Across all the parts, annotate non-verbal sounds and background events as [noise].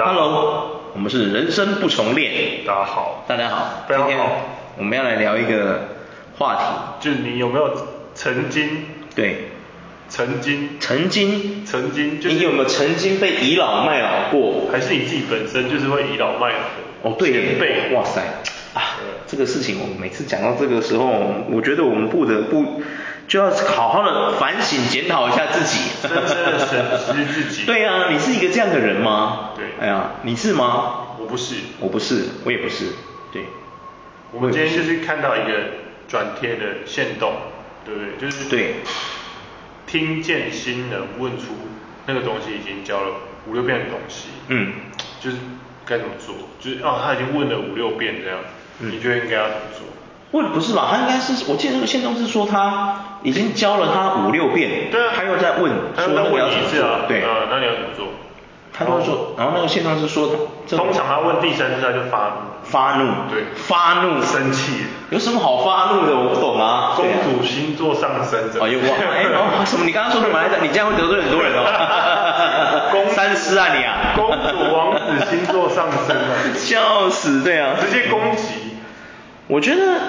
Hello，我们是人生不重练。大家好，大家好，非常好。今天我们要来聊一个话题，就是你有没有曾经？对，曾经，曾经，曾经，就是你有没有曾经被倚老卖老过？还是你自己本身就是会倚老卖老的？哦，对，前辈，哇塞，啊，这个事情我每次讲到这个时候，我觉得我们不得不就要好好的反省检讨一下自己，深深的审视自己。对啊，你是一个这样的人吗？对，哎呀，你是吗？我不是，我不是，我也不是，对。我们今天就是看到一个转贴的线动，对不对？就是对。听见新人问出那个东西已经教了五六遍的东西，嗯，就是该怎么做？就是哦，他已经问了五六遍这样，嗯、你觉得应该要怎么做？问不是吧？他应该是，我记得那个限动是说他已经教了他五六遍，对啊，他又在问，他又在问一次啊，对，啊，那你要怎么做？他就说，然后那个限动是说，通常他问第三次他就发怒，发怒，对，发怒，生气，有什么好发怒的？我不懂啊。公主星座上升者。哦，又忘，哎，哦，什么？你刚刚说什么来着？你这样会得罪很多人哦。[laughs] 公三思啊你啊。公主王子星座上升啊。[laughs] 笑死，对啊。直接攻击。我觉得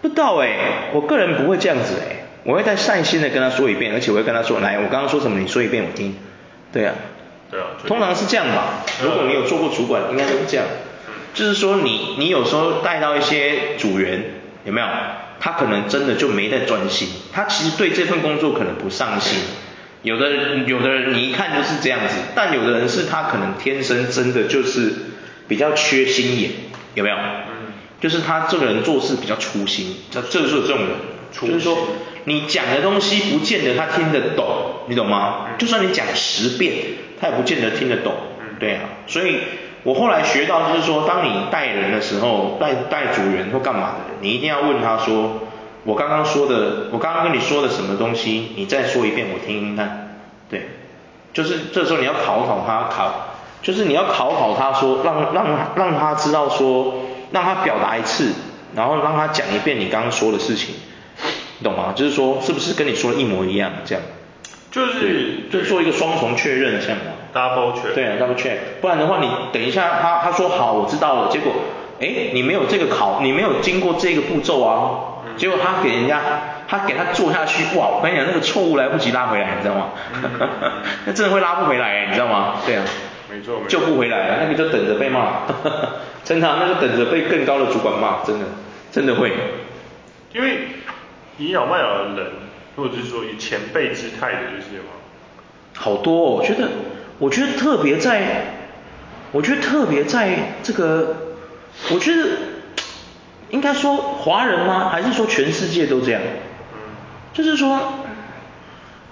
不知道哎，我个人不会这样子哎，我会再善心的跟他说一遍，而且我会跟他说，来，我刚刚说什么？你说一遍我听。对啊。对啊，通常是这样吧。如果你有做过主管，应该都是这样。就是说你你有时候带到一些组员，有没有？他可能真的就没在专心，他其实对这份工作可能不上心。有的人有的人你一看就是这样子，但有的人是他可能天生真的就是比较缺心眼，有没有？嗯。就是他这个人做事比较粗心，这这就是这种人。就是说你讲的东西不见得他听得懂，你懂吗？就算你讲十遍。他也不见得听得懂，对啊，所以我后来学到就是说，当你带人的时候，带带组员或干嘛的，你一定要问他说，我刚刚说的，我刚刚跟你说的什么东西，你再说一遍我听听看，对，就是这时候你要考考他，考，就是你要考考他说，让让让他知道说，让他表达一次，然后让他讲一遍你刚刚说的事情，你懂吗？就是说是不是跟你说的一模一样这样？就是就做一个双重确认，像嘛，double check，对啊，double check，不然的话你等一下他他说好我知道了，结果哎你没有这个考，你没有经过这个步骤啊，嗯、结果他给人家他给他做下去，哇我跟你讲那个错误来不及拉回来，你知道吗？嗯、[laughs] 那真的会拉不回来，你知道吗？对啊，没错，没错，救不回来，那个就等着被骂，真的，那个等着被更高的主管骂，真的真的会，因为倚老卖老的人。或者是说以前辈姿态的这些吗？好多哦，我觉得，我觉得特别在，我觉得特别在这个，我觉得应该说华人吗？还是说全世界都这样？嗯，就是说，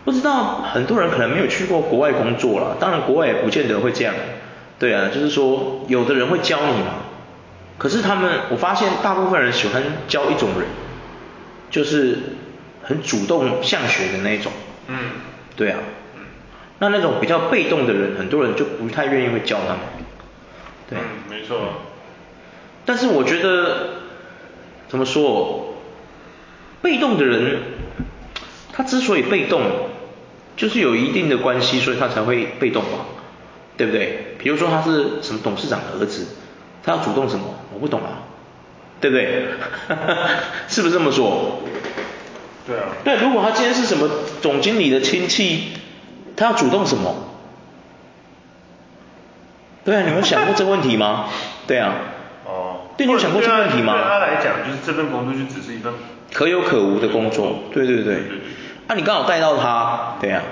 不知道很多人可能没有去过国外工作了，当然国外也不见得会这样。对啊，就是说有的人会教你嘛，可是他们，我发现大部分人喜欢教一种人，就是。很主动向学的那一种，嗯，对啊，嗯，那那种比较被动的人，很多人就不太愿意会教他们，对，嗯，没错，但是我觉得怎么说，被动的人，他之所以被动，就是有一定的关系，所以他才会被动嘛，对不对？比如说他是什么董事长的儿子，他要主动什么？我不懂啊，对不对？[laughs] 是不是这么说？对啊，对，如果他今天是什么总经理的亲戚，他要主动什么？对啊，你们想过这个问题吗？对啊。哦。对，你有想过这个问题吗？对他来讲，就是这份工作就只是一份可有可无的工作。对对对。对对对。啊，你刚好带到他，对啊。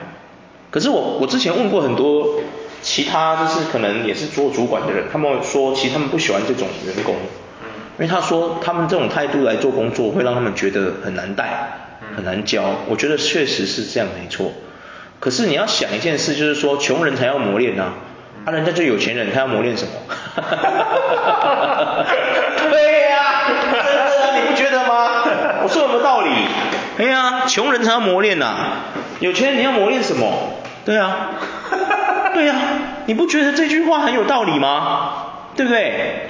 可是我我之前问过很多其他就是可能也是做主管的人，他们说其实他们不喜欢这种员工，因为他说他们这种态度来做工作会让他们觉得很难带。很难教，我觉得确实是这样，没错。可是你要想一件事，就是说穷人才要磨练啊，啊，人家就有钱人，他要磨练什么？[laughs] 对呀、啊，真的，你不觉得吗？我说有没有道理？哎呀，穷人才要磨练呐、啊，有钱人你要磨练什么？对啊，对啊，你不觉得这句话很有道理吗？对不对？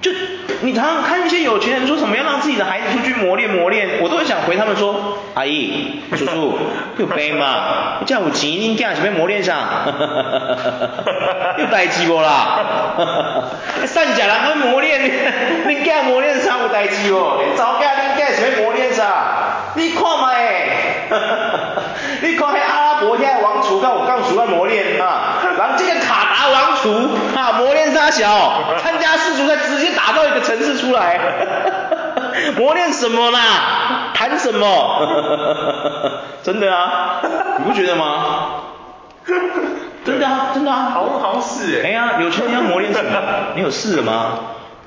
就你常常看一些有钱人说什么要让自己的孩子出去磨练磨练，我都会想回他们说，阿姨、叔叔，有病嘛？这样有钱，你囝是要磨练啥？[laughs] [laughs] 有代志无啦？善假人要磨练，你干磨练啥有代志无？早嫁你囝是要磨练啥？你看嘛诶，你看迄阿拉伯遐王储甲有讲需磨练，啊磨练沙小？参加世足赛直接打造一个城市出来，[laughs] 磨练什么啦？谈什么？[laughs] 真的啊，你不觉得吗？真的啊，真的啊，好好像是哎。哎呀，有钱人要磨练什么？你有事了吗？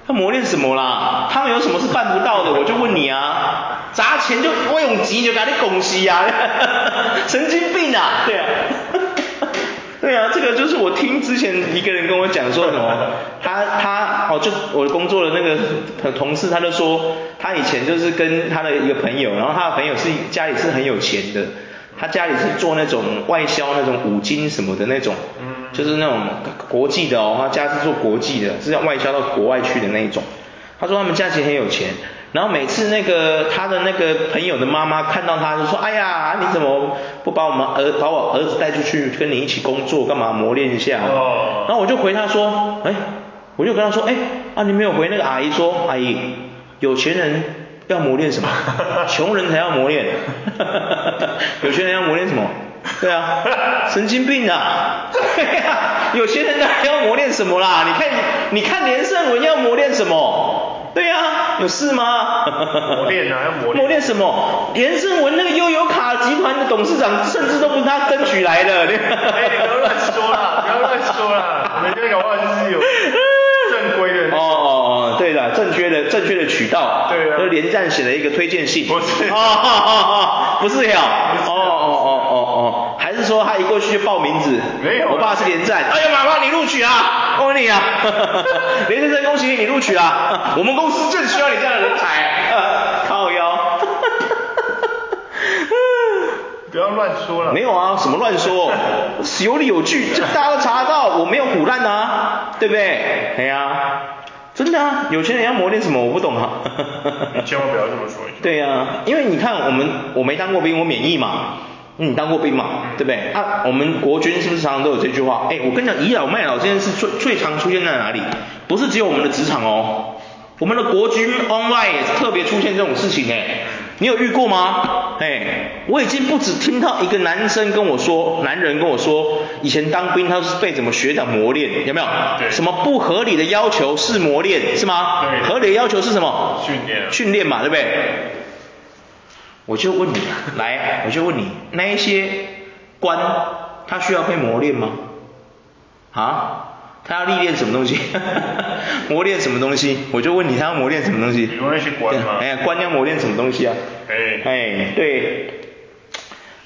他磨练什么啦？他们有什么是办不到的？我就问你啊，砸钱就我用钱就给你拱西啊，[laughs] 神经病啊，对啊。[laughs] 对啊，这个就是我听之前一个人跟我讲说什么，他他哦就我工作的那个同事，他就说他以前就是跟他的一个朋友，然后他的朋友是家里是很有钱的，他家里是做那种外销那种五金什么的那种，就是那种国际的哦，他家是做国际的，是要外销到国外去的那一种。他说他们家其实很有钱。然后每次那个他的那个朋友的妈妈看到他就说，哎呀，你怎么不把我们儿把我儿子带出去跟你一起工作，干嘛磨练一下？哦。然后我就回他说，哎，我就跟他说，哎，啊你没有回那个阿姨说，阿姨，有钱人要磨练什么？[laughs] 穷人才要磨练。[laughs] 有钱人要磨练什么？对啊，神经病啊！[laughs] 对啊，有钱人还要磨练什么啦？你看你看连胜文要磨练什么？对呀、啊，有事吗？磨练啊，要磨练。磨练什么？连胜文那个悠游卡集团的董事长，甚至都不是他争取来的。[laughs] 哎，不要乱说啦，不要乱说啦，人家搞不好就是有正规的。哦哦哦，对的，正确的正确的渠道。对啊。就连战写了一个推荐信。不是。哦哦哦哦，不是呀。哦哦哦哦哦，还是说他一过去就报名字？没有。我爸是连战。哎呀，马上你录取啊！恭喜你啊！[laughs] 连先生，恭喜你，你录取啊！我们公司正需要你这样的人才。靠腰。[laughs] 不要乱说了。没有啊，什么乱说？有理有据，这大家都查得到，我没有唬烂啊，对不对？哎呀，真的啊，有钱人要磨练什么？我不懂啊。你千万不要这么说。对呀、啊，因为你看我们，我没当过兵，我免疫嘛。你当过兵嘛？对不对？啊，我们国军是不是常常都有这句话？哎，我跟你讲，倚老卖老这件事最最常出现在哪里？不是只有我们的职场哦，我们的国军 online 也是特别出现这种事情哎。你有遇过吗？哎，我已经不止听到一个男生跟我说，男人跟我说，以前当兵他是被什么学长磨练，有没有？对。什么不合理的要求是磨练，是吗？对。合理的要求是什么？训练。训练嘛，对不对？我就问你，来，我就问你，那一些官，他需要被磨练吗？啊？他要历练什么东西？[laughs] 磨练什么东西？我就问你，他要磨练什么东西？磨练些官吗？哎呀，官要磨练什么东西啊？哎。哎，对。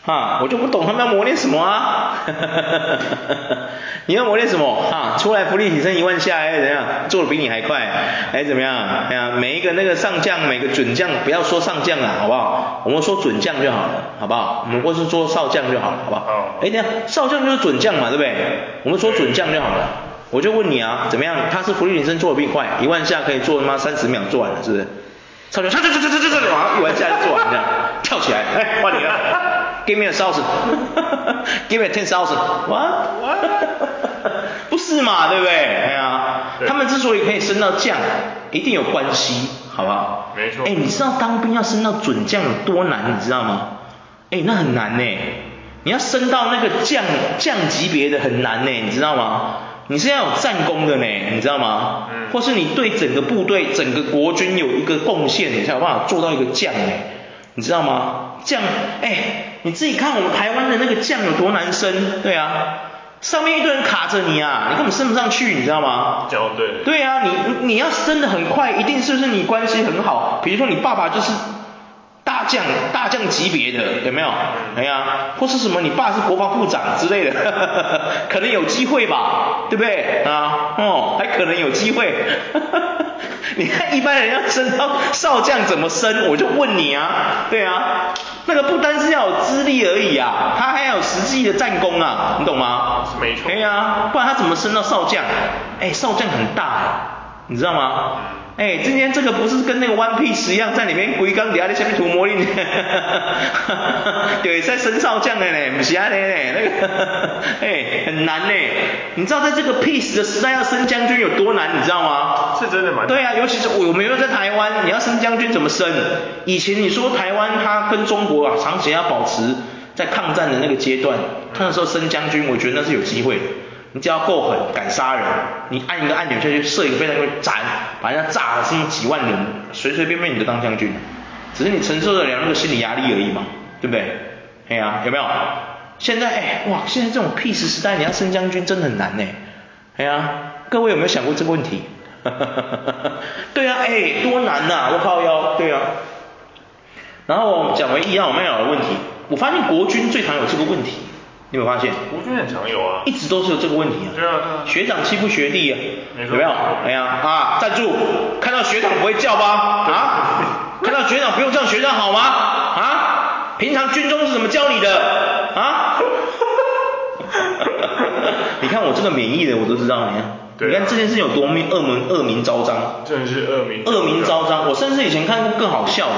啊，我就不懂他们要磨练什么啊？[laughs] 你要磨练什么？啊，出来福利提升一万下，还是怎样？做的比你还快，还是怎么样？哎呀，每一个那个上将，每个准将，不要说上将了，好不好？我们说准将就好了，好不好？我们或是说少将就好了，好不好？哦。哎，等下，少将就是准将嘛，对不对？我们说准将就好了。我就问你啊，怎么样？他是福利提升做的比你快，一万下可以做他妈三十秒做完了，是不是？少将，这这这这这这这，哇，一万下就做完了，跳起来，哎，换你了。Give me a thousand，Give [laughs] me a ten thousand，What？[laughs] 不是嘛，对不对？哎呀，他们之所以可以升到将，一定有关系，好不好？没错。哎，你知道当兵要升到准将有多难，你知道吗？哎，那很难呢。你要升到那个将将级别的很难呢，你知道吗？你是要有战功的呢，你知道吗？嗯。或是你对整个部队、整个国军有一个贡献，你才有办法做到一个将呢，你知道吗？将，哎。你自己看我们台湾的那个将有多难升，对啊，上面一堆人卡着你啊，你根本升不上去，你知道吗？哦，对。对啊，你你要升的很快，一定是不是你关系很好？比如说你爸爸就是大将，大将级别的，有没有？哎呀，或是什么你爸是国防部长之类的，呵 [laughs] 呵可能有机会吧，对不对？啊，哦，还可能有机会。[laughs] 你看一般人要升到少将怎么升？我就问你啊，对啊，那个不单是要有资历而已啊，他还要有实际的战功啊，你懂吗？是没错。对啊，不然他怎么升到少将？哎，少将很大，你知道吗？哎，今天这个不是跟那个 One Piece 一样，在里面龟缸底下在下面涂魔力，[laughs] 对，在升少将的呢，不是啊嘞，那个，哎，很难呢。你知道在这个 Peace 的时代要升将军有多难，你知道吗？是真的吗？对啊，尤其是我们又在台湾，你要升将军怎么升？以前你说台湾它跟中国啊，长期要保持在抗战的那个阶段，他那时候升将军，我觉得那是有机会的。你只要够狠，敢杀人，你按一个按钮下去，射一个飞弹过去，斩，把人家炸了，剩几万人，随随便便你就当将军，只是你承受得了那个心理压力而已嘛，对不对？哎呀、有没有？现在哎，哇，现在这种 peace 时代，你要升将军真的很难呢。哎呀、各位有没有想过这个问题？[laughs] 对啊，哎，多难呐、啊！我靠腰，对啊。然后讲回一样我们要的问题，我发现国军最常有这个问题。你有没有发现？国军很常有啊，一直都是有这个问题啊。对啊，对啊。学长欺负学弟啊，没。有没有？哎呀啊，站住！看到学长不会叫吗？啊？看到学长不用叫学长好吗？啊？平常军中是怎么教你的？啊？[laughs] 你看我这个免疫的我都知道，你看。你看这件事情有多恶名恶名昭彰。真的是恶名。恶名昭彰，我甚至以前看过更好笑的，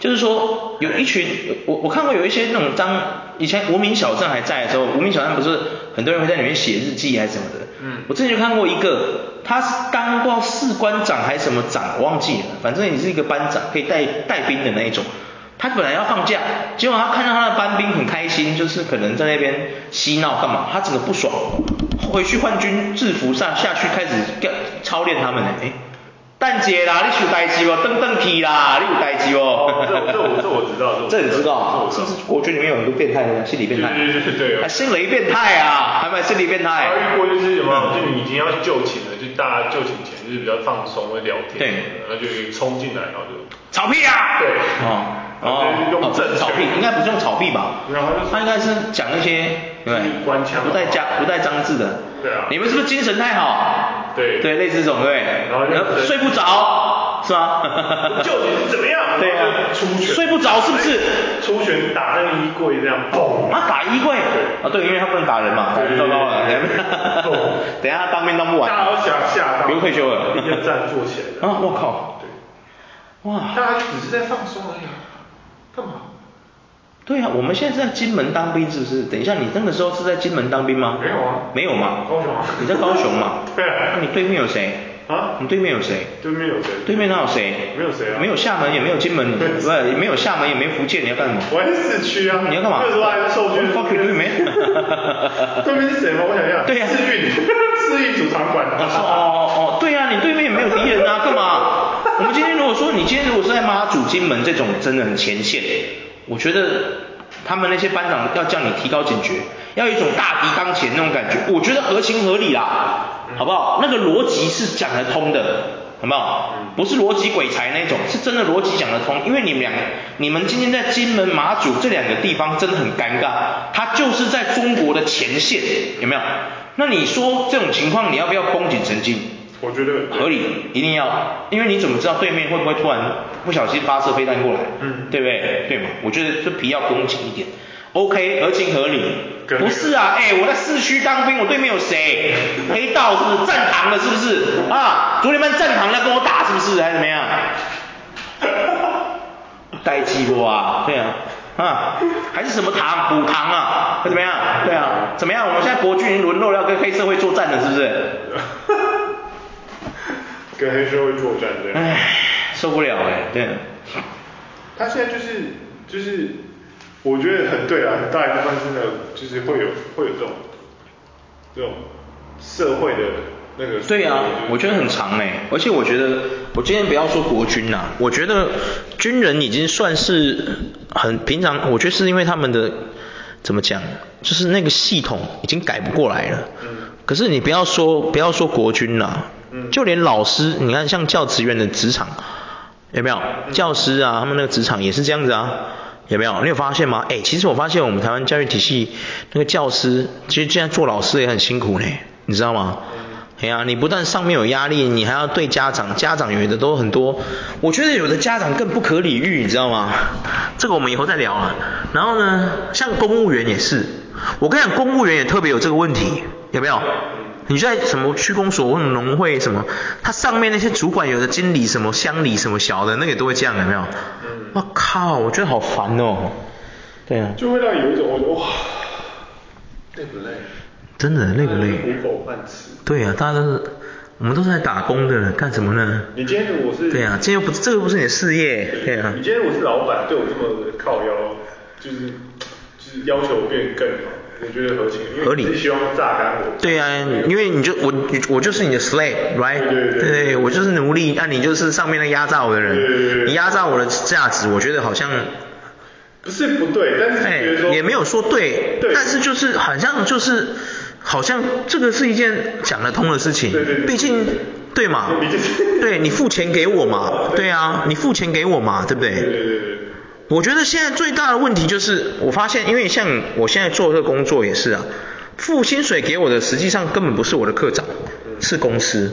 就是说有一群我我看过有一些那种当。以前无名小站还在的时候，无名小站不是很多人会在里面写日记还是什么的。嗯。我之前就看过一个，他是当过士官长还是什么长，我忘记了。反正你是一个班长，可以带带兵的那一种。他本来要放假，结果他看到他的班兵很开心，就是可能在那边嬉闹干嘛，他整个不爽，回去换军制服上下去开始操练他们呢。哎。蛋姐啦，你有代志哦，登登梯啦，你有代志哦。这这我这我知道，这你知道，是不是国军里面有很多变态的心理变态？对对对对。还心理变态啊，还蛮心理变态。还有一波就是有没有？就你已经要去就寝了，就大家就寝前就是比较放松会聊天，对，然后就冲进来，然后就吵屁啊！对，哦哦哦，这草屁应该不是用草屁吧？他应该是讲一些对不带加不带脏字的。对啊。你们是不是精神太好？对对，类似这种对，然后睡不着，是吧？[laughs] 就怎么样？对啊，出拳，睡不着是不是？出拳打那个衣柜这样，嘣！啊，打衣柜？啊，对，因为他不能打人嘛，太糟糕了。[laughs] 等一下他当兵当不完。大家都想吓到，不用退休了。一站坐起来。[laughs] 啊，我靠！对。哇。大家只是在放松而已，干嘛？对啊，我们现在是在金门当兵是不是？等一下，你那个时候是在金门当兵吗？没有啊。没有嘛？高雄啊。你在高雄嘛？对啊。那你对面有谁？啊？你对面有谁？对面有谁？对面哪有谁？没有谁啊。没有厦门，也没有金门，不是，也没有厦门，也没福建，你要干什么？我在市区啊。你要干嘛？那时候还是受训。fuck you，对面。对面是谁吗？我想一下。对呀。世运，世运主场馆。哦哦哦，对呀，你对面也没有敌人啊，干嘛？我们今天如果说你今天如果是在妈祖、金门这种真的很前线，我觉得。他们那些班长要叫你提高警觉，要有一种大敌当前那种感觉，我觉得合情合理啦，好不好？那个逻辑是讲得通的，好不好？不是逻辑鬼才那种，是真的逻辑讲得通。因为你们两个，你们今天在金门、马祖这两个地方真的很尴尬，它就是在中国的前线，有没有？那你说这种情况，你要不要绷紧神经？我觉得合理，一定要，因为你怎么知道对面会不会突然不小心发射飞弹过来？嗯，对不对？对嘛？我觉得这皮要绷紧一点。OK，合情合理。不是啊，哎，我在市区当兵，我对面有谁？[laughs] 黑道是不是？站堂的是不是？啊，昨天班站堂要跟我打是不是？还是怎么样？[laughs] 呆鸡不啊？对啊，啊，还是什么堂？虎堂啊？会怎么样？对啊，怎么样？我们现在国军沦落要跟黑社会作战了，是不是？[laughs] 跟黑社会作战这样，唉，受不了哎，对。他现在就是就是，我觉得很对啊，很大一部分真的就是会有会有这种这种社会的那个。对啊，我觉得很长哎，而且我觉得我今天不要说国军呐，我觉得军人已经算是很平常，我觉得是因为他们的怎么讲，就是那个系统已经改不过来了。嗯。可是你不要说不要说国军呐。就连老师，你看像教职员的职场，有没有？教师啊，他们那个职场也是这样子啊，有没有？你有发现吗？哎，其实我发现我们台湾教育体系那个教师，其实现在做老师也很辛苦呢，你知道吗？哎呀，你不但上面有压力，你还要对家长，家长有的都很多，我觉得有的家长更不可理喻，你知道吗？这个我们以后再聊啊。然后呢，像公务员也是，我跟你讲，公务员也特别有这个问题，有没有？你在什么区公所或者农会什么，他上面那些主管有的经理什么乡里什么小的，那个都会这样，有没有？嗯。我靠，我觉得好烦哦。对啊。就会让有一种哇，累不累？真的累不累？糊口饭吃。对啊，大家都是，我们都是来打工的，干什么呢？你今天如果是。对啊，今天又不是，这个不是你的事业，对啊。你今天我是老板，对我这么靠腰，就是就是要求变更好。我觉得合情，合理。希望榨干我。对啊，因为你就我我就是你的 slave，right？对对对，对，我就是奴隶，那你就是上面那压榨我的人。对对对。你压榨我的价值，我觉得好像。不是不对，但是觉得说。也没有说对，但是就是好像就是好像这个是一件讲得通的事情。对对对。毕竟，对嘛？对，你付钱给我嘛？对啊，你付钱给我嘛？对不对？对对对。我觉得现在最大的问题就是，我发现，因为像我现在做这个工作也是啊，付薪水给我的实际上根本不是我的课长，是公司。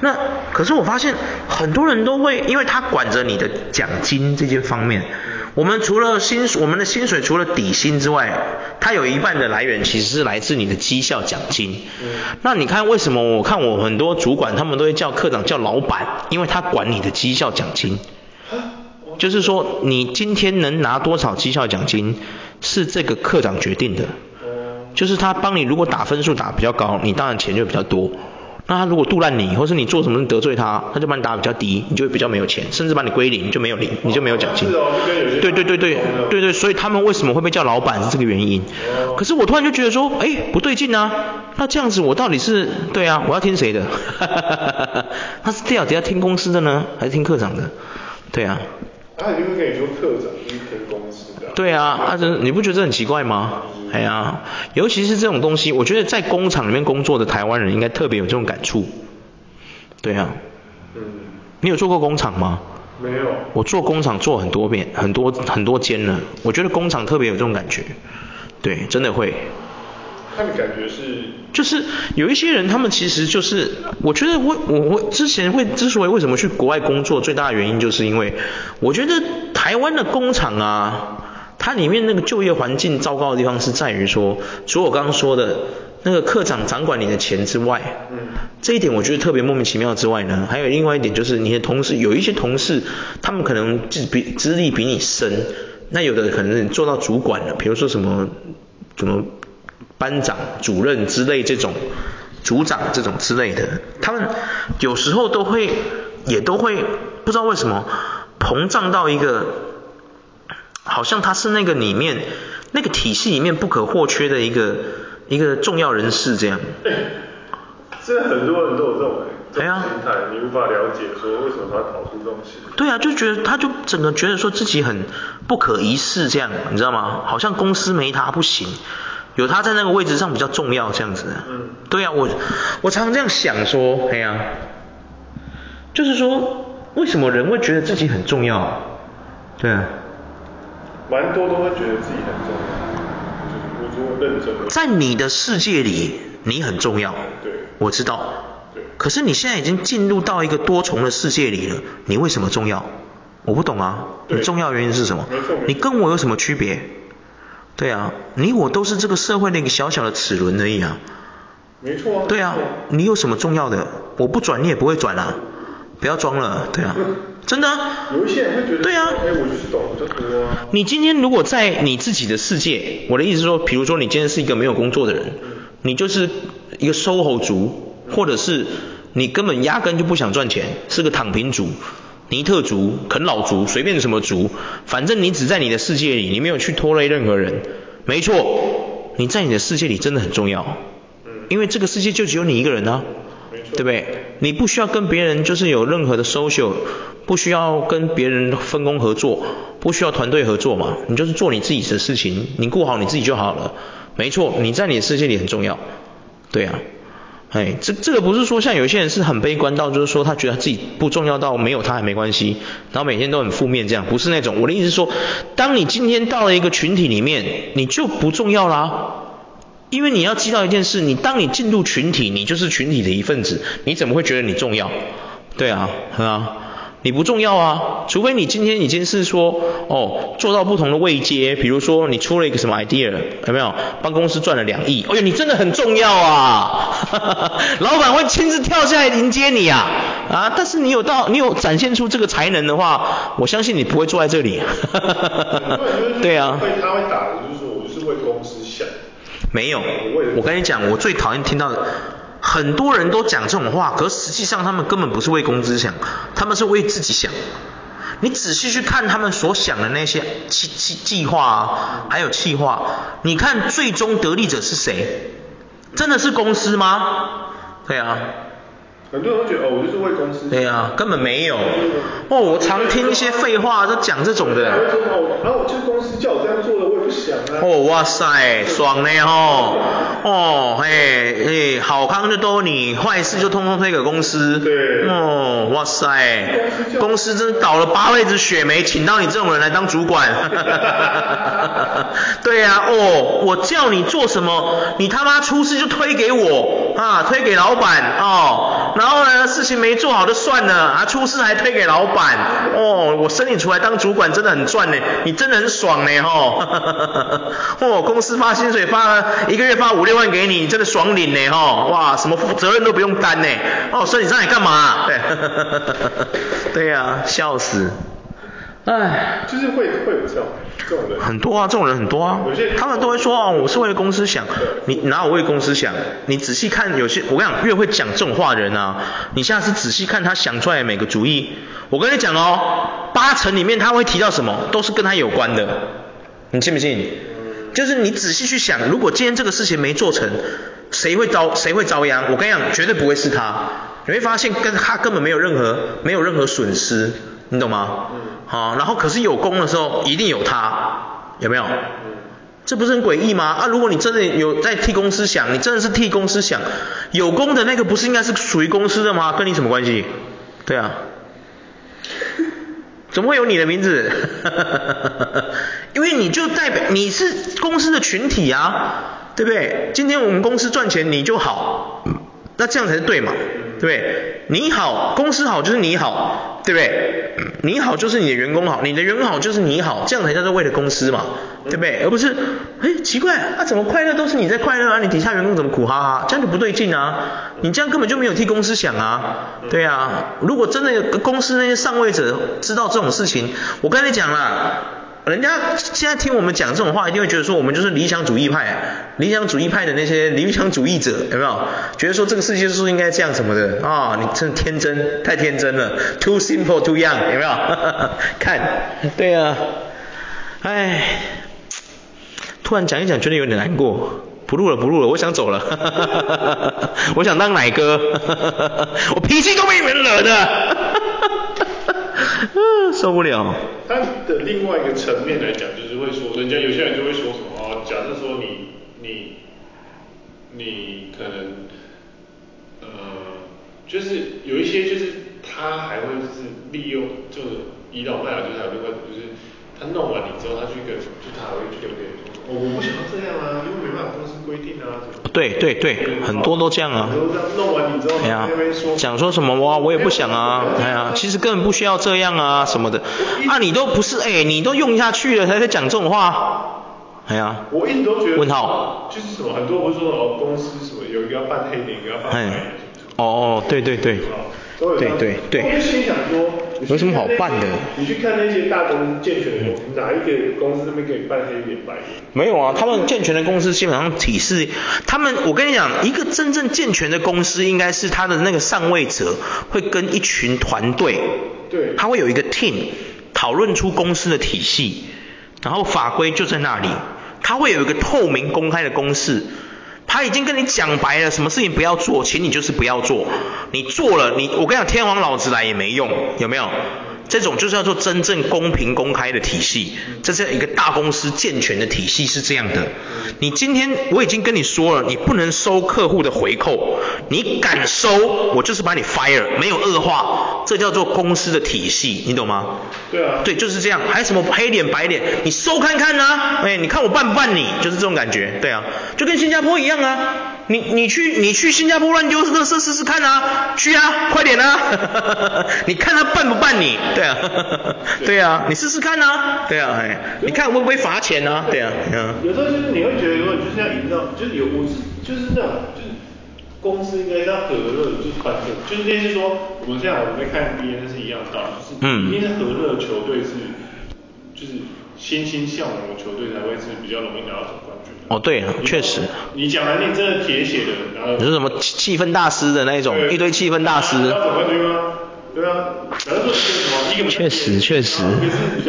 那可是我发现很多人都会，因为他管着你的奖金这些方面，我们除了薪我们的薪水除了底薪之外，它有一半的来源其实是来自你的绩效奖金。那你看为什么我看我很多主管他们都会叫科长叫老板，因为他管你的绩效奖金。就是说，你今天能拿多少绩效奖金，是这个课长决定的。就是他帮你，如果打分数打比较高，你当然钱就比较多。那他如果杜烂你，或是你做什么得罪他，他就把你打比较低，你就会比较没有钱，甚至把你归零，就没有零，你就没有奖金。对对对对对对，所以他们为什么会被叫老板是这个原因。可是我突然就觉得说，哎，不对劲啊，那这样子我到底是对啊，我要听谁的？哈哈哈哈哈。他是到底要听公司的呢，还是听课长的？对啊。他就会跟你说课长是听公司的。对啊，他真你不觉得这很奇怪吗？哎呀，尤其是这种东西，我觉得在工厂里面工作的台湾人应该特别有这种感触。对啊。嗯。你有做过工厂吗？没有。我做工厂做很多遍，很多很多间了。我觉得工厂特别有这种感觉。对，真的会。他的感觉是，就是有一些人，他们其实就是，我觉得我我我之前会之所以为什么去国外工作，最大的原因就是因为，我觉得台湾的工厂啊，它里面那个就业环境糟糕的地方是在于说，除了我刚刚说的那个课长掌管你的钱之外，嗯，这一点我觉得特别莫名其妙之外呢，还有另外一点就是你的同事有一些同事，他们可能资比资历比你深，那有的可能做到主管了，比如说什么什么。班长、主任之类这种，组长这种之类的，他们有时候都会，也都会不知道为什么膨胀到一个，好像他是那个里面那个体系里面不可或缺的一个一个重要人士这样。这很多人都有这种心态，你无法了解说为什么他跑出这种事。对啊，就觉得他就整个觉得说自己很不可一世这样，你知道吗？好像公司没他不行。有他在那个位置上比较重要，这样子。嗯。对啊，我我常常这样想说，哎呀，就是说，为什么人会觉得自己很重要？对啊。蛮多都会觉得自己很重要，就是我认真。在你的世界里，你很重要。对。我知道。对。可是你现在已经进入到一个多重的世界里了，你为什么重要？我不懂啊。你重要原因是什么？你跟我有什么区别？对啊，你我都是这个社会的一个小小的齿轮而已啊。没错啊。对啊，你有什么重要的？我不转你也不会转啊。不要装了，对啊。[laughs] 真的啊。有一些人会觉得。对啊。哎，我就是懂得多啊。你今天如果在你自己的世界，我的意思是说，比如说你今天是一个没有工作的人，你就是一个 SOHO 族，或者是你根本压根就不想赚钱，是个躺平族。尼特族、啃老族，随便什么族，反正你只在你的世界里，你没有去拖累任何人。没错，你在你的世界里真的很重要。嗯。因为这个世界就只有你一个人啊。对不对？你不需要跟别人就是有任何的 social，不需要跟别人分工合作，不需要团队合作嘛。你就是做你自己的事情，你顾好你自己就好了。没错，你在你的世界里很重要。对啊。哎，这这个不是说像有些人是很悲观到，就是说他觉得自己不重要到没有他还没关系，然后每天都很负面这样，不是那种。我的意思是说，当你今天到了一个群体里面，你就不重要啦。因为你要知道一件事，你当你进入群体，你就是群体的一份子，你怎么会觉得你重要？对啊，啊。你不重要啊，除非你今天已经是说哦做到不同的位阶，比如说你出了一个什么 idea，有没有？帮公司赚了两亿，哎呦你真的很重要啊，[laughs] 老板会亲自跳下来迎接你啊啊！但是你有到你有展现出这个才能的话，我相信你不会坐在这里。[laughs] 对啊。会他会打的就是说我就是为公司想。没有，我跟你讲，我最讨厌听到的。很多人都讲这种话，可实际上他们根本不是为公司想，他们是为自己想。你仔细去看他们所想的那些计计计划啊，还有计划，你看最终得利者是谁？真的是公司吗？对啊。很多人都觉得哦，我就是为公司。对啊，根本没有。哦，我常听一些废话都讲这种的。然后我就是公司叫我这样做的。哦，哇塞，爽呢吼。哦，嘿，嘿，好康就都你，坏事就通通推给公司。对。哦，哇塞，公司真倒了八辈子血霉，请到你这种人来当主管。[laughs] 对啊，哦，我叫你做什么，你他妈出事就推给我啊，推给老板哦。然后呢，事情没做好就算了，啊，出事还推给老板，哦，我升你出来当主管真的很赚呢，你真的很爽呢，吼，[laughs] 哦，公司发薪水发一个月发五六万给你，你真的爽领呢，吼，哇，什么责任都不用担呢，哦，升你上来干嘛？对，[laughs] 对呀、笑死，唉，就是会会有这种。很多啊，这种人很多啊，他们都会说哦，我是为了公司想，你哪有为公司想？你仔细看，有些我跟你讲，越会讲这种话的人啊，你下次仔细看他想出来的每个主意，我跟你讲哦，八成里面他会提到什么，都是跟他有关的，你信不信？就是你仔细去想，如果今天这个事情没做成，谁会遭谁会遭殃？我跟你讲，绝对不会是他，你会发现跟他根本没有任何没有任何损失。你懂吗？嗯。好，然后可是有功的时候一定有他，有没有？嗯。这不是很诡异吗？啊，如果你真的有在替公司想，你真的是替公司想，有功的那个不是应该是属于公司的吗？跟你什么关系？对啊。[laughs] 怎么会有你的名字？[laughs] 因为你就代表你是公司的群体啊，对不对？今天我们公司赚钱你就好，那这样才是对嘛，对不对？你好，公司好就是你好。对不对？你好就是你的员工好，你的员工好就是你好，这样才叫做为了公司嘛，对不对？而不是，哎，奇怪，啊怎么快乐都是你在快乐啊，你底下员工怎么苦哈哈？这样就不对劲啊，你这样根本就没有替公司想啊，对啊。如果真的公司那些上位者知道这种事情，我跟你讲了。人家现在听我们讲这种话，一定会觉得说我们就是理想主义派，理想主义派的那些理想主义者，有没有？觉得说这个世界就是应该这样什么的啊、哦？你真的天真，太天真了，too simple too young，有没有？[laughs] 看，对啊，哎，突然讲一讲，觉得有点难过，不录了不录了，我想走了，哈哈哈我想当奶哥，哈哈哈我脾气都被你们惹的。哈哈哈 [laughs] 受不了。他的另外一个层面来讲，就是会说，人家有些人就会说什么啊，假设说你你你可能呃，就是有一些就是他还会就是利用就是倚老卖老，就是还有另外就是他弄完你之后，他去跟就他还会去跟别人说。我不想要这样啊，因为没办法公司规定啊。对对对，很多都这样啊。弄完你之后，哎呀，讲说什么哇，我也不想啊，哎呀，其实根本不需要这样啊什么的。啊，你都不是哎，你都用下去了才在讲这种话，哎呀。我一直都觉得。问号。就是什么，很多不是说哦，公司什么有一个要办黑点，一个要办白脸。哦哦，对对对。对对对。我就心想说，有什么好办的？你去看那些大公司健全的公司，哪一个公司那边给你办黑脸白脸？没有啊，他们健全的公司基本上体制，他们我跟你讲，一个真正健全的公司，应该是他的那个上位者会跟一群团队，对，他会有一个 team 讨论出公司的体系，然后法规就在那里，他会有一个透明公开的公式。他已经跟你讲白了，什么事情不要做，请你就是不要做。你做了，你我跟你讲，天王老子来也没用，有没有？这种就是要做真正公平公开的体系，这是一个大公司健全的体系是这样的。你今天我已经跟你说了，你不能收客户的回扣，你敢收，我就是把你 fire，没有恶化，这叫做公司的体系，你懂吗？对啊。对，就是这样。还有什么黑脸白脸，你收看看啊，哎，你看我办不办你，就是这种感觉，对啊，就跟新加坡一样啊。你你去你去新加坡乱丢垃圾试试看啊，去啊，快点啊，[laughs] 你看他办不办你？对啊，对啊，你试试看啊，对啊，哎，你看会不会罚钱啊？对啊，嗯。有时候就是你会觉得说，就是要营造，就是有我是就是那种就是公司应该是要和乐，就是团结，就是类似说我们现在我们在看 NBA 是一样的道理，就是嗯，一定是和乐球队是就是欣欣向荣的球队才会是比较容易拿到冠军。哦，对，确实。你讲的你真的铁血的，然后你说什么气氛大师的那种，一堆气氛大师。要总冠军吗？对啊，然后说什么一个确实确实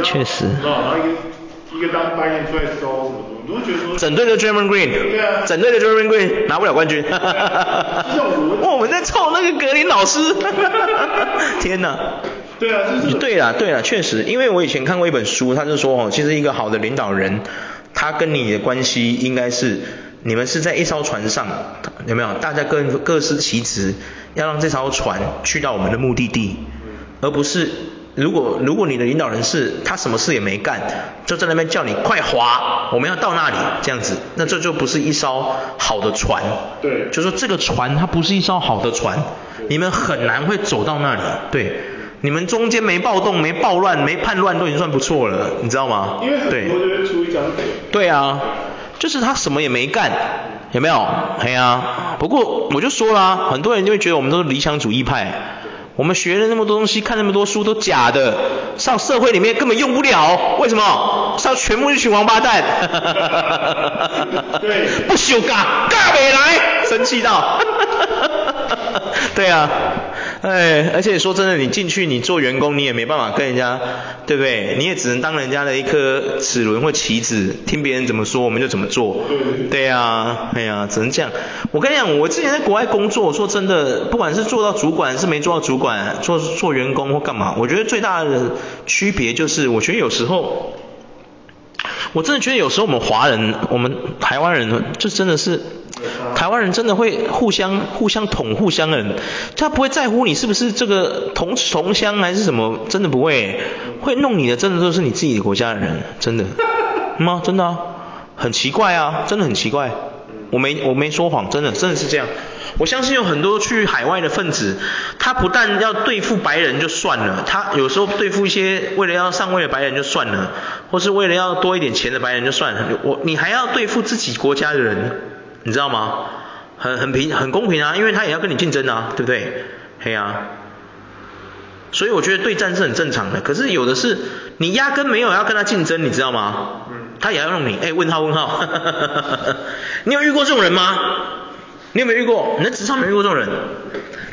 确实。然后一个一个当白眼出来收什么什么，你会觉得说。整队的 Draymond Green，对啊，整队的 Draymond Green 拿不了冠军。哈哈哈哈哈。[laughs] 我们在凑那个格林老师。哈哈哈。天哪。对啊，就是。对啦对啦，确实，因为我以前看过一本书，他就说哦，其实一个好的领导人。他跟你的关系应该是，你们是在一艘船上，有没有？大家各各司其职，要让这艘船去到我们的目的地，而不是如果如果你的领导人是他什么事也没干，就在那边叫你快划，我们要到那里这样子，那这就不是一艘好的船。对，就说这个船它不是一艘好的船，你们很难会走到那里。对。你们中间没暴动、没暴乱、没叛乱都已经算不错了，你知道吗？因为很多就会出一张嘴。对啊，就是他什么也没干，有没有？哎呀，不过我就说啦，很多人就会觉得我们都是理想主义派，我们学了那么多东西，看那么多书都假的，上社会里面根本用不了，为什么？上全部一群王八蛋。对。[laughs] 不修嘎，嘎没来，生气到。[laughs] 对啊。哎，而且说真的，你进去你做员工，你也没办法跟人家，对不对？你也只能当人家的一颗齿轮或棋子，听别人怎么说我们就怎么做。对呀、啊，哎呀，只能这样。我跟你讲，我之前在国外工作，说真的，不管是做到主管，是没做到主管，做做员工或干嘛，我觉得最大的区别就是，我觉得有时候，我真的觉得有时候我们华人，我们台湾人，就真的是。台湾人真的会互相互相捅互相的人，他不会在乎你是不是这个同同乡还是什么，真的不会，会弄你的真的都是你自己的国家的人，真的吗？真的啊，很奇怪啊，真的很奇怪，我没我没说谎，真的真的是这样，我相信有很多去海外的分子，他不但要对付白人就算了，他有时候对付一些为了要上位的白人就算了，或是为了要多一点钱的白人就算了，我你还要对付自己国家的人。你知道吗？很很平很公平啊，因为他也要跟你竞争啊，对不对？嘿啊，所以我觉得对战是很正常的。可是有的是你压根没有要跟他竞争，你知道吗？嗯。他也要用你，哎，问号问号，[laughs] 你有遇过这种人吗？你有没有遇过？你在职场没遇过这种人？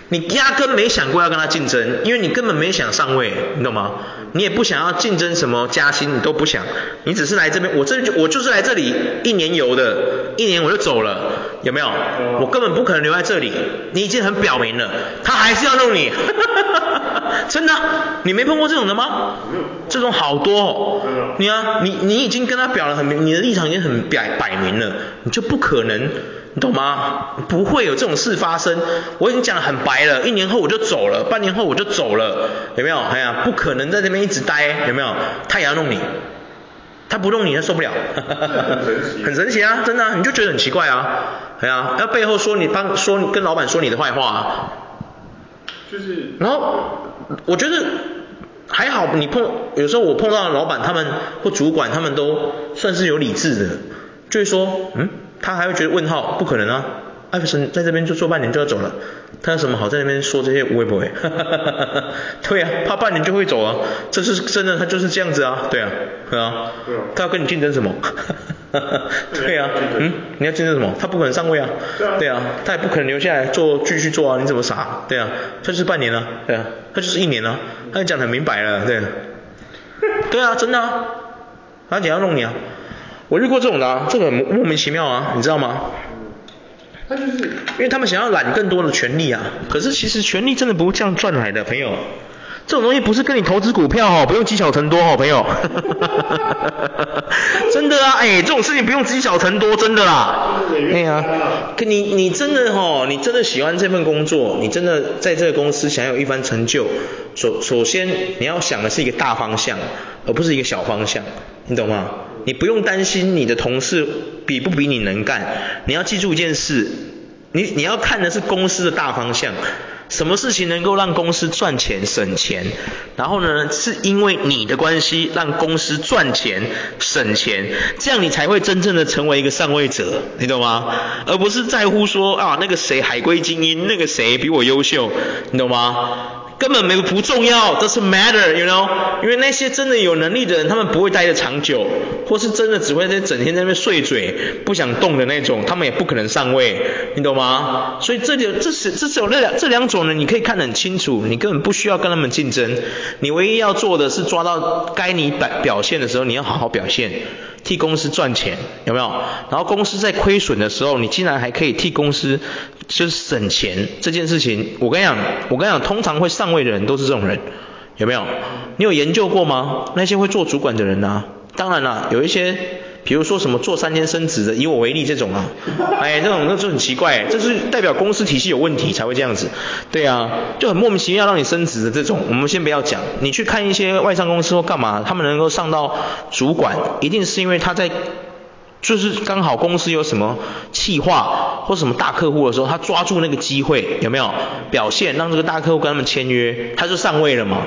你压根没想过要跟他竞争，因为你根本没想上位，你懂吗？你也不想要竞争什么加薪，你都不想，你只是来这边，我这就我就是来这里一年游的，一年我就走了，有没有？我根本不可能留在这里，你已经很表明了，他还是要弄你，真的，你没碰过这种的吗？这种好多哦，你啊，你你已经跟他表了很明，你的立场已经很摆摆明了，你就不可能。你懂吗？不会有这种事发生。我已经讲得很白了，一年后我就走了，半年后我就走了，有没有？哎呀，不可能在这边一直待，有没有？他也要弄你，他不弄你他受不了。很神奇，很神奇啊，真的啊，你就觉得很奇怪啊，哎呀，他背后说你帮说你跟老板说你的坏话啊。就是。然后我觉得还好，你碰有时候我碰到的老板他们或主管他们都算是有理智的，就是说，嗯。他还会觉得问号，不可能啊！艾弗森在这边就做半年就要走了，他有什么好在那边说这些无谓不为？[laughs] 对啊，怕半年就会走啊，这是真的，他就是这样子啊，对啊，对啊，对啊，他要跟你竞争什么？[laughs] 对啊，嗯，你要竞争什么？他不可能上位啊，对啊，他也不可能留下来做继续做啊，你怎么傻？对啊，他就是半年啊，对啊，他就是一年啊，他讲得很明白了，对啊，[laughs] 对啊，真的啊，他怎样弄你啊？我遇过这种的啊，这个莫名其妙啊，你知道吗？他就是，因为他们想要揽更多的权利啊。可是其实权利真的不是这样赚来的，朋友。这种东西不是跟你投资股票哦，不用积小成多哦，朋友。[laughs] 真的啊，哎，这种事情不用积小成多，真的啦。对呀，可你你真的哦，你真的喜欢这份工作，你真的在这个公司想要有一番成就，首首先你要想的是一个大方向，而不是一个小方向，你懂吗？你不用担心你的同事比不比你能干，你要记住一件事，你你要看的是公司的大方向，什么事情能够让公司赚钱省钱，然后呢，是因为你的关系让公司赚钱省钱，这样你才会真正的成为一个上位者，你懂吗？而不是在乎说啊那个谁海归精英，那个谁比我优秀，你懂吗？根本没不重要，doesn't matter，you know，因为那些真的有能力的人，他们不会待得长久，或是真的只会在整天在那边碎嘴，不想动的那种，他们也不可能上位，你懂吗？所以这里这是这是有那两这两种人，你可以看得很清楚，你根本不需要跟他们竞争，你唯一要做的是抓到该你表表现的时候，你要好好表现。替公司赚钱有没有？然后公司在亏损的时候，你竟然还可以替公司就是省钱这件事情，我跟你讲，我跟你讲，通常会上位的人都是这种人，有没有？你有研究过吗？那些会做主管的人啊，当然了，有一些。比如说什么做三天升职的，以我为例这种啊，[laughs] 哎，这种那就很奇怪，这是代表公司体系有问题才会这样子，对啊，就很莫名其妙让你升职的这种，我们先不要讲，你去看一些外商公司或干嘛，他们能够上到主管，一定是因为他在。就是刚好公司有什么企划或什么大客户的时候，他抓住那个机会，有没有表现让这个大客户跟他们签约，他就上位了嘛，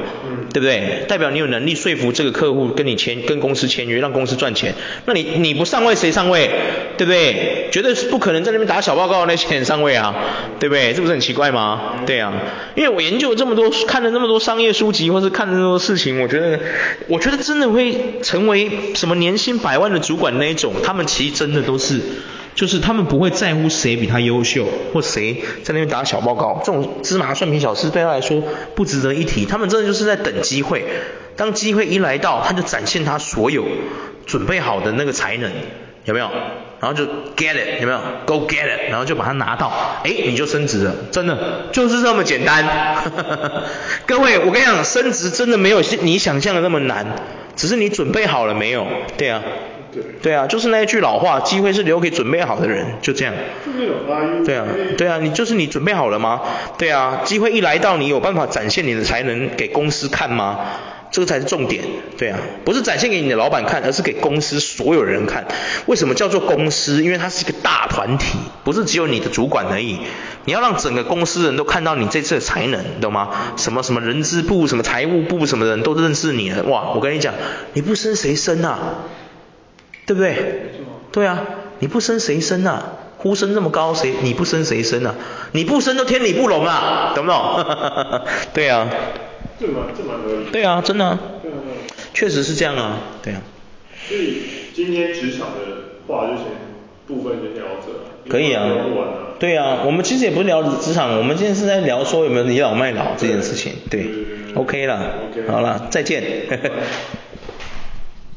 对不对？代表你有能力说服这个客户跟你签跟公司签约，让公司赚钱。那你你不上位谁上位？对不对？绝对是不可能在那边打小报告那些人上位啊，对不对？这不是很奇怪吗？对啊，因为我研究了这么多，看了那么多商业书籍，或是看了那么多事情，我觉得我觉得真的会成为什么年薪百万的主管那一种，他们。他们其实真的都是，就是他们不会在乎谁比他优秀，或谁在那边打小报告，这种芝麻蒜皮小事对他来说不值得一提。他们真的就是在等机会，当机会一来到，他就展现他所有准备好的那个才能，有没有？然后就 get it，有没有？Go get it，然后就把它拿到，哎，你就升职了，真的就是这么简单。[laughs] 各位，我跟你讲，升职真的没有你想象的那么难，只是你准备好了没有？对啊。对，对啊，就是那一句老话，机会是留给准备好的人，就这样。对啊，对啊，你就是你准备好了吗？对啊，机会一来到，你有办法展现你的才能给公司看吗？这个才是重点。对啊，不是展现给你的老板看，而是给公司所有人看。为什么叫做公司？因为它是一个大团体，不是只有你的主管而已。你要让整个公司人都看到你这次的才能，懂吗？什么什么人资部、什么财务部、什么人都认识你了。哇，我跟你讲，你不升谁升啊？对不对？对啊，你不生谁生啊？呼声这么高，谁你不生谁生啊？你不生都天理不容啊，懂不懂？[laughs] 对啊。这蛮这蛮合理。对啊，真的啊。对啊，确实是这样啊，对啊。所以今天职场的话就先部分就聊这。可以啊。对啊，我们其实也不是聊职场，我们今天是在聊说有没有倚老卖老这件事情。对。OK 了。OK。好了，再见。[laughs]